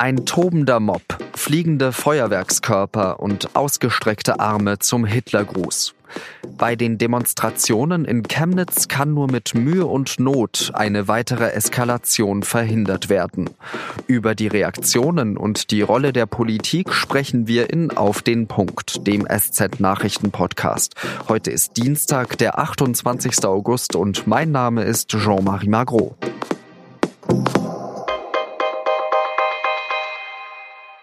Ein tobender Mob, fliegende Feuerwerkskörper und ausgestreckte Arme zum Hitlergruß. Bei den Demonstrationen in Chemnitz kann nur mit Mühe und Not eine weitere Eskalation verhindert werden. Über die Reaktionen und die Rolle der Politik sprechen wir in Auf den Punkt, dem SZ Nachrichten Podcast. Heute ist Dienstag, der 28. August und mein Name ist Jean-Marie Magro.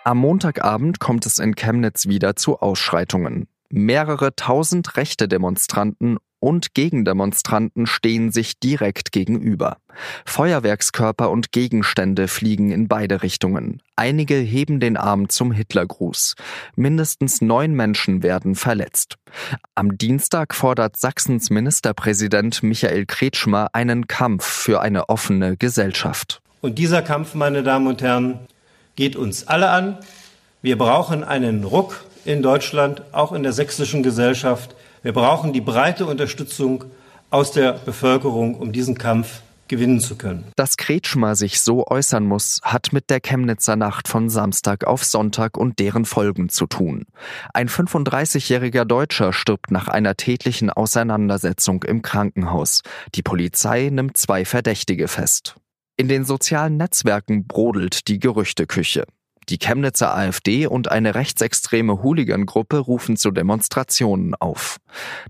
Am Montagabend kommt es in Chemnitz wieder zu Ausschreitungen. Mehrere tausend rechte Demonstranten und Gegendemonstranten stehen sich direkt gegenüber. Feuerwerkskörper und Gegenstände fliegen in beide Richtungen. Einige heben den Arm zum Hitlergruß. Mindestens neun Menschen werden verletzt. Am Dienstag fordert Sachsens Ministerpräsident Michael Kretschmer einen Kampf für eine offene Gesellschaft. Und dieser Kampf, meine Damen und Herren, geht uns alle an. Wir brauchen einen Ruck in Deutschland, auch in der sächsischen Gesellschaft. Wir brauchen die breite Unterstützung aus der Bevölkerung, um diesen Kampf gewinnen zu können. Dass Kretschmer sich so äußern muss, hat mit der Chemnitzer Nacht von Samstag auf Sonntag und deren Folgen zu tun. Ein 35-jähriger Deutscher stirbt nach einer tätlichen Auseinandersetzung im Krankenhaus. Die Polizei nimmt zwei Verdächtige fest. In den sozialen Netzwerken brodelt die Gerüchteküche. Die Chemnitzer AfD und eine rechtsextreme Hooligan-Gruppe rufen zu Demonstrationen auf.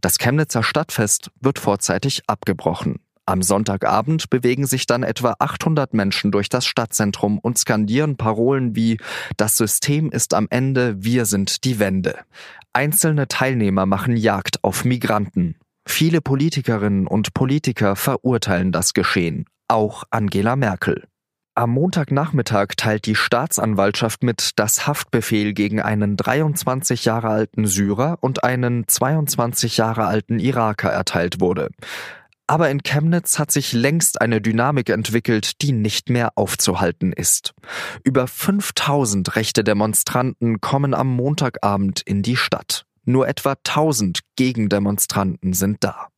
Das Chemnitzer Stadtfest wird vorzeitig abgebrochen. Am Sonntagabend bewegen sich dann etwa 800 Menschen durch das Stadtzentrum und skandieren Parolen wie Das System ist am Ende, wir sind die Wende. Einzelne Teilnehmer machen Jagd auf Migranten. Viele Politikerinnen und Politiker verurteilen das Geschehen auch Angela Merkel. Am Montagnachmittag teilt die Staatsanwaltschaft mit, dass Haftbefehl gegen einen 23 Jahre alten Syrer und einen 22 Jahre alten Iraker erteilt wurde. Aber in Chemnitz hat sich längst eine Dynamik entwickelt, die nicht mehr aufzuhalten ist. Über 5000 rechte Demonstranten kommen am Montagabend in die Stadt. Nur etwa 1000 Gegendemonstranten sind da.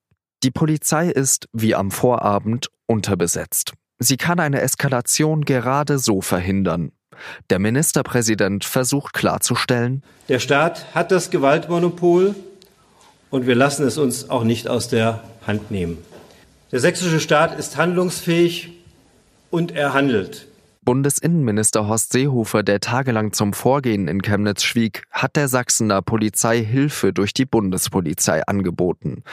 Die Polizei ist, wie am Vorabend, unterbesetzt. Sie kann eine Eskalation gerade so verhindern. Der Ministerpräsident versucht klarzustellen, der Staat hat das Gewaltmonopol und wir lassen es uns auch nicht aus der Hand nehmen. Der sächsische Staat ist handlungsfähig und er handelt. Bundesinnenminister Horst Seehofer, der tagelang zum Vorgehen in Chemnitz schwieg, hat der Sachsener Polizei Hilfe durch die Bundespolizei angeboten.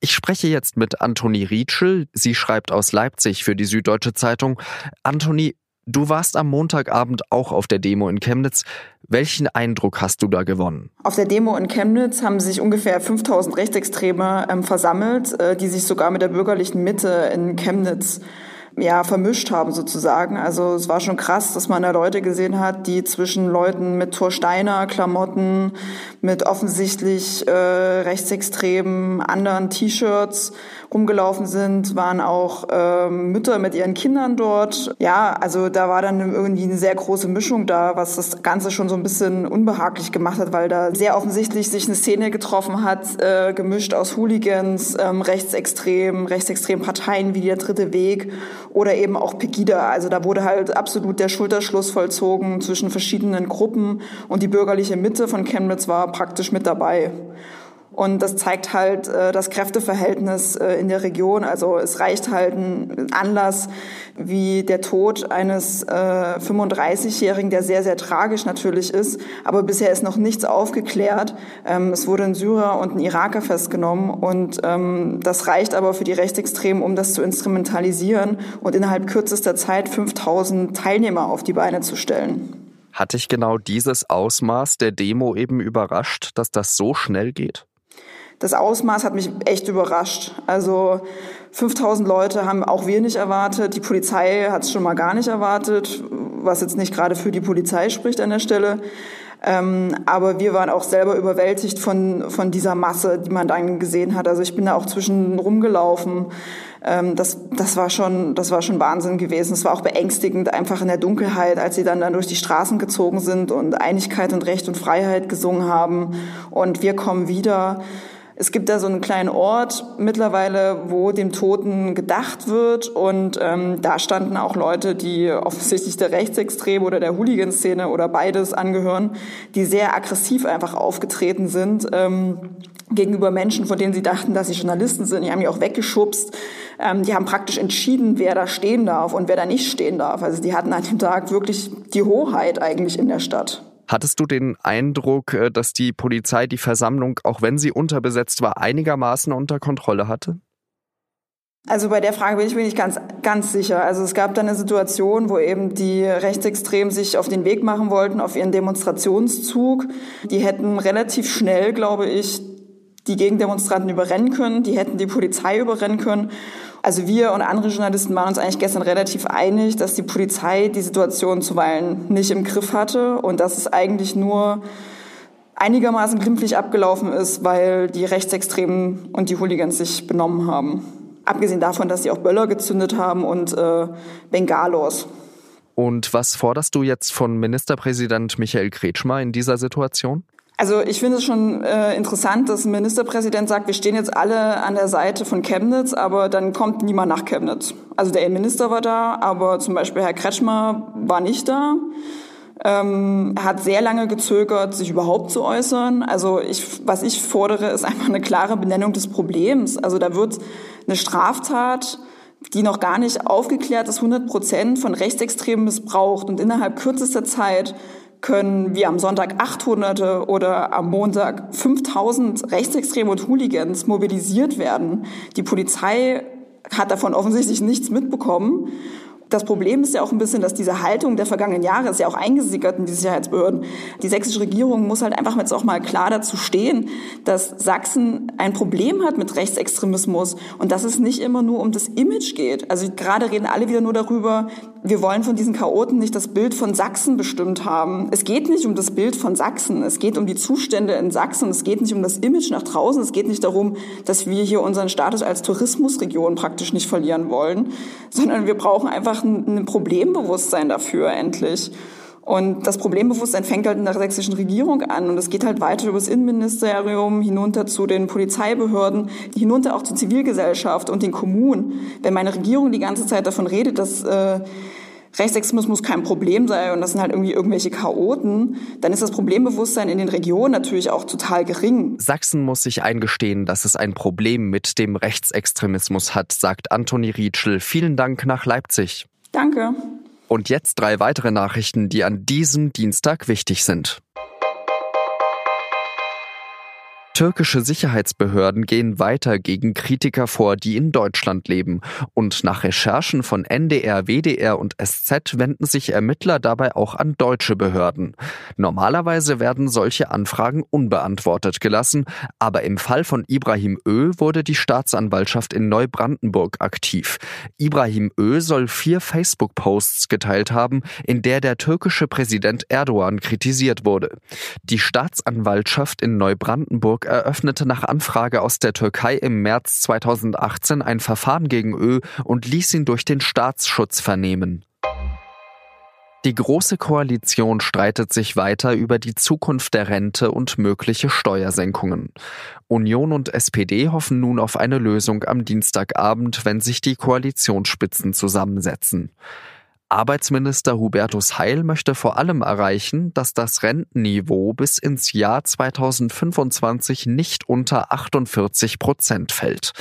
Ich spreche jetzt mit Antoni Rietschel. Sie schreibt aus Leipzig für die Süddeutsche Zeitung. Antoni, Du warst am Montagabend auch auf der Demo in Chemnitz. Welchen Eindruck hast du da gewonnen? Auf der Demo in Chemnitz haben sich ungefähr 5000 Rechtsextreme ähm, versammelt, äh, die sich sogar mit der bürgerlichen Mitte in Chemnitz ja, vermischt haben sozusagen. Also es war schon krass, dass man da Leute gesehen hat, die zwischen Leuten mit Torsteiner Klamotten, mit offensichtlich äh, rechtsextremen anderen T-Shirts rumgelaufen sind, waren auch äh, Mütter mit ihren Kindern dort. Ja, also da war dann irgendwie eine sehr große Mischung da, was das Ganze schon so ein bisschen unbehaglich gemacht hat, weil da sehr offensichtlich sich eine Szene getroffen hat, äh, gemischt aus Hooligans, ähm, rechtsextremen, rechtsextremen Parteien wie der Dritte Weg oder eben auch Pegida. Also da wurde halt absolut der Schulterschluss vollzogen zwischen verschiedenen Gruppen und die bürgerliche Mitte von Chemnitz war praktisch mit dabei. Und das zeigt halt äh, das Kräfteverhältnis äh, in der Region. Also es reicht halt ein Anlass wie der Tod eines äh, 35-Jährigen, der sehr, sehr tragisch natürlich ist. Aber bisher ist noch nichts aufgeklärt. Ähm, es wurde ein Syrer und ein Iraker festgenommen. Und ähm, das reicht aber für die Rechtsextremen, um das zu instrumentalisieren und innerhalb kürzester Zeit 5000 Teilnehmer auf die Beine zu stellen. Hat dich genau dieses Ausmaß der Demo eben überrascht, dass das so schnell geht? Das Ausmaß hat mich echt überrascht. Also 5000 Leute haben auch wir nicht erwartet. Die Polizei hat es schon mal gar nicht erwartet, was jetzt nicht gerade für die Polizei spricht an der Stelle. Ähm, aber wir waren auch selber überwältigt von, von dieser Masse, die man dann gesehen hat. Also ich bin da auch zwischen rumgelaufen. Ähm, das, das, war schon, das war schon Wahnsinn gewesen. Es war auch beängstigend, einfach in der Dunkelheit, als sie dann, dann durch die Straßen gezogen sind und Einigkeit und Recht und Freiheit gesungen haben. Und wir kommen wieder Es gibt da so einen kleinen Ort mittlerweile, wo dem Toten gedacht wird. Und ähm, da standen auch Leute, die offensichtlich der Rechtsextreme oder der Hooligan-Szene oder beides angehören, die sehr aggressiv einfach aufgetreten sind. Ähm, gegenüber Menschen, von denen sie dachten, dass sie Journalisten sind. Die haben die auch weggeschubst. Ähm, die haben praktisch entschieden, wer da stehen darf und wer da nicht stehen darf. Also die hatten an dem Tag wirklich die Hoheit eigentlich in der Stadt. Hattest du den Eindruck, äh, dass die Polizei die Versammlung, auch wenn sie unterbesetzt war, einigermaßen unter Kontrolle hatte? Also bei der Frage bin ich mir nicht ganz, ganz sicher. Also es gab da eine Situation, wo eben die Rechtsextremen sich auf den Weg machen wollten, auf ihren Demonstrationszug. Die hätten relativ schnell, glaube ich, die Gegendemonstranten überrennen können, die hätten die Polizei überrennen können. Also wir und andere Journalisten waren uns eigentlich gestern relativ einig, dass die Polizei die Situation zuweilen nicht im Griff hatte und dass es eigentlich nur einigermaßen glimpflich abgelaufen ist, weil die Rechtsextremen und die Hooligans sich benommen haben. Abgesehen davon, dass sie auch Böller gezündet haben und äh, Bengalos. Und was forderst du jetzt von Ministerpräsident Michael Kretschmer in dieser Situation? Also ich finde es schon äh, interessant, dass ein Ministerpräsident sagt, wir stehen jetzt alle an der Seite von Chemnitz, aber dann kommt niemand nach Chemnitz. Also der Minister war da, aber zum Beispiel Herr Kretschmer war nicht da. Ähm, hat sehr lange gezögert, sich überhaupt zu äußern. Also ich, was ich fordere, ist einfach eine klare Benennung des Problems. Also da wird eine Straftat, die noch gar nicht aufgeklärt ist, 100 Prozent von Rechtsextremen missbraucht und innerhalb kürzester Zeit können wir am Sonntag 800 oder am Montag 5000 Rechtsextreme und Hooligans mobilisiert werden. Die Polizei hat davon offensichtlich nichts mitbekommen. Das Problem ist ja auch ein bisschen, dass diese Haltung der vergangenen Jahre ist ja auch eingesickert in die Sicherheitsbehörden. Die sächsische Regierung muss halt einfach jetzt auch mal klar dazu stehen, dass Sachsen ein Problem hat mit Rechtsextremismus und dass es nicht immer nur um das Image geht. Also gerade reden alle wieder nur darüber, wir wollen von diesen Chaoten nicht das Bild von Sachsen bestimmt haben. Es geht nicht um das Bild von Sachsen. Es geht um die Zustände in Sachsen. Es geht nicht um das Image nach draußen. Es geht nicht darum, dass wir hier unseren Status als Tourismusregion praktisch nicht verlieren wollen, sondern wir brauchen einfach ein, ein Problembewusstsein dafür endlich. Und das Problembewusstsein fängt halt in der sächsischen Regierung an und es geht halt weiter über das Innenministerium hinunter zu den Polizeibehörden, hinunter auch zur Zivilgesellschaft und den Kommunen. Wenn meine Regierung die ganze Zeit davon redet, dass äh, Rechtsextremismus kein Problem sei und das sind halt irgendwie irgendwelche Chaoten, dann ist das Problembewusstsein in den Regionen natürlich auch total gering. Sachsen muss sich eingestehen, dass es ein Problem mit dem Rechtsextremismus hat, sagt Antoni Rietschel. Vielen Dank nach Leipzig. Danke. Und jetzt drei weitere Nachrichten, die an diesem Dienstag wichtig sind. Türkische Sicherheitsbehörden gehen weiter gegen Kritiker vor, die in Deutschland leben. Und nach Recherchen von NDR, WDR und SZ wenden sich Ermittler dabei auch an deutsche Behörden. Normalerweise werden solche Anfragen unbeantwortet gelassen, aber im Fall von Ibrahim Ö wurde die Staatsanwaltschaft in Neubrandenburg aktiv. Ibrahim Ö soll vier Facebook-Posts geteilt haben, in der der türkische Präsident Erdogan kritisiert wurde. Die Staatsanwaltschaft in Neubrandenburg Hamburg eröffnete nach Anfrage aus der Türkei im März 2018 ein Verfahren gegen Ö und ließ ihn durch den Staatsschutz vernehmen. Die Große Koalition streitet sich weiter über die Zukunft der Rente und mögliche Steuersenkungen. Union und SPD hoffen nun auf eine Lösung am Dienstagabend, wenn sich die Koalitionsspitzen zusammensetzen. Arbeitsminister Hubertus Heil möchte vor allem erreichen, dass das Rentenniveau bis ins Jahr 2025 nicht unter 48 Prozent fällt.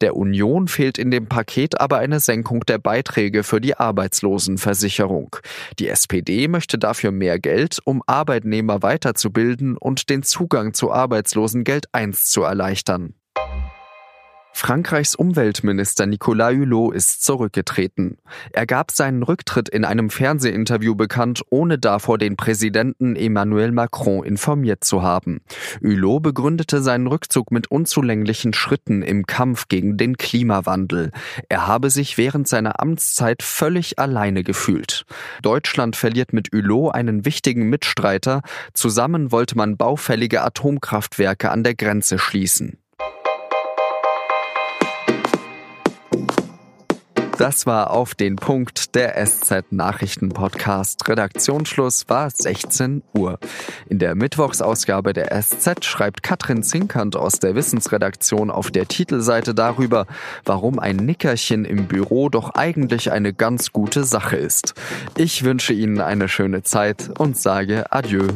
Der Union fehlt in dem Paket aber eine Senkung der Beiträge für die Arbeitslosenversicherung. Die SPD möchte dafür mehr Geld, um Arbeitnehmer weiterzubilden und den Zugang zu Arbeitslosengeld 1 zu erleichtern. Frankreichs Umweltminister Nicolas Hulot ist zurückgetreten. Er gab seinen Rücktritt in einem Fernsehinterview bekannt, ohne davor den Präsidenten Emmanuel Macron informiert zu haben. Hulot begründete seinen Rückzug mit unzulänglichen Schritten im Kampf gegen den Klimawandel. Er habe sich während seiner Amtszeit völlig alleine gefühlt. Deutschland verliert mit Hulot einen wichtigen Mitstreiter. Zusammen wollte man baufällige Atomkraftwerke an der Grenze schließen. Das war auf den Punkt der SZ Nachrichten Podcast. Redaktionsschluss war 16 Uhr. In der Mittwochsausgabe der SZ schreibt Katrin Zinkant aus der Wissensredaktion auf der Titelseite darüber, warum ein Nickerchen im Büro doch eigentlich eine ganz gute Sache ist. Ich wünsche Ihnen eine schöne Zeit und sage Adieu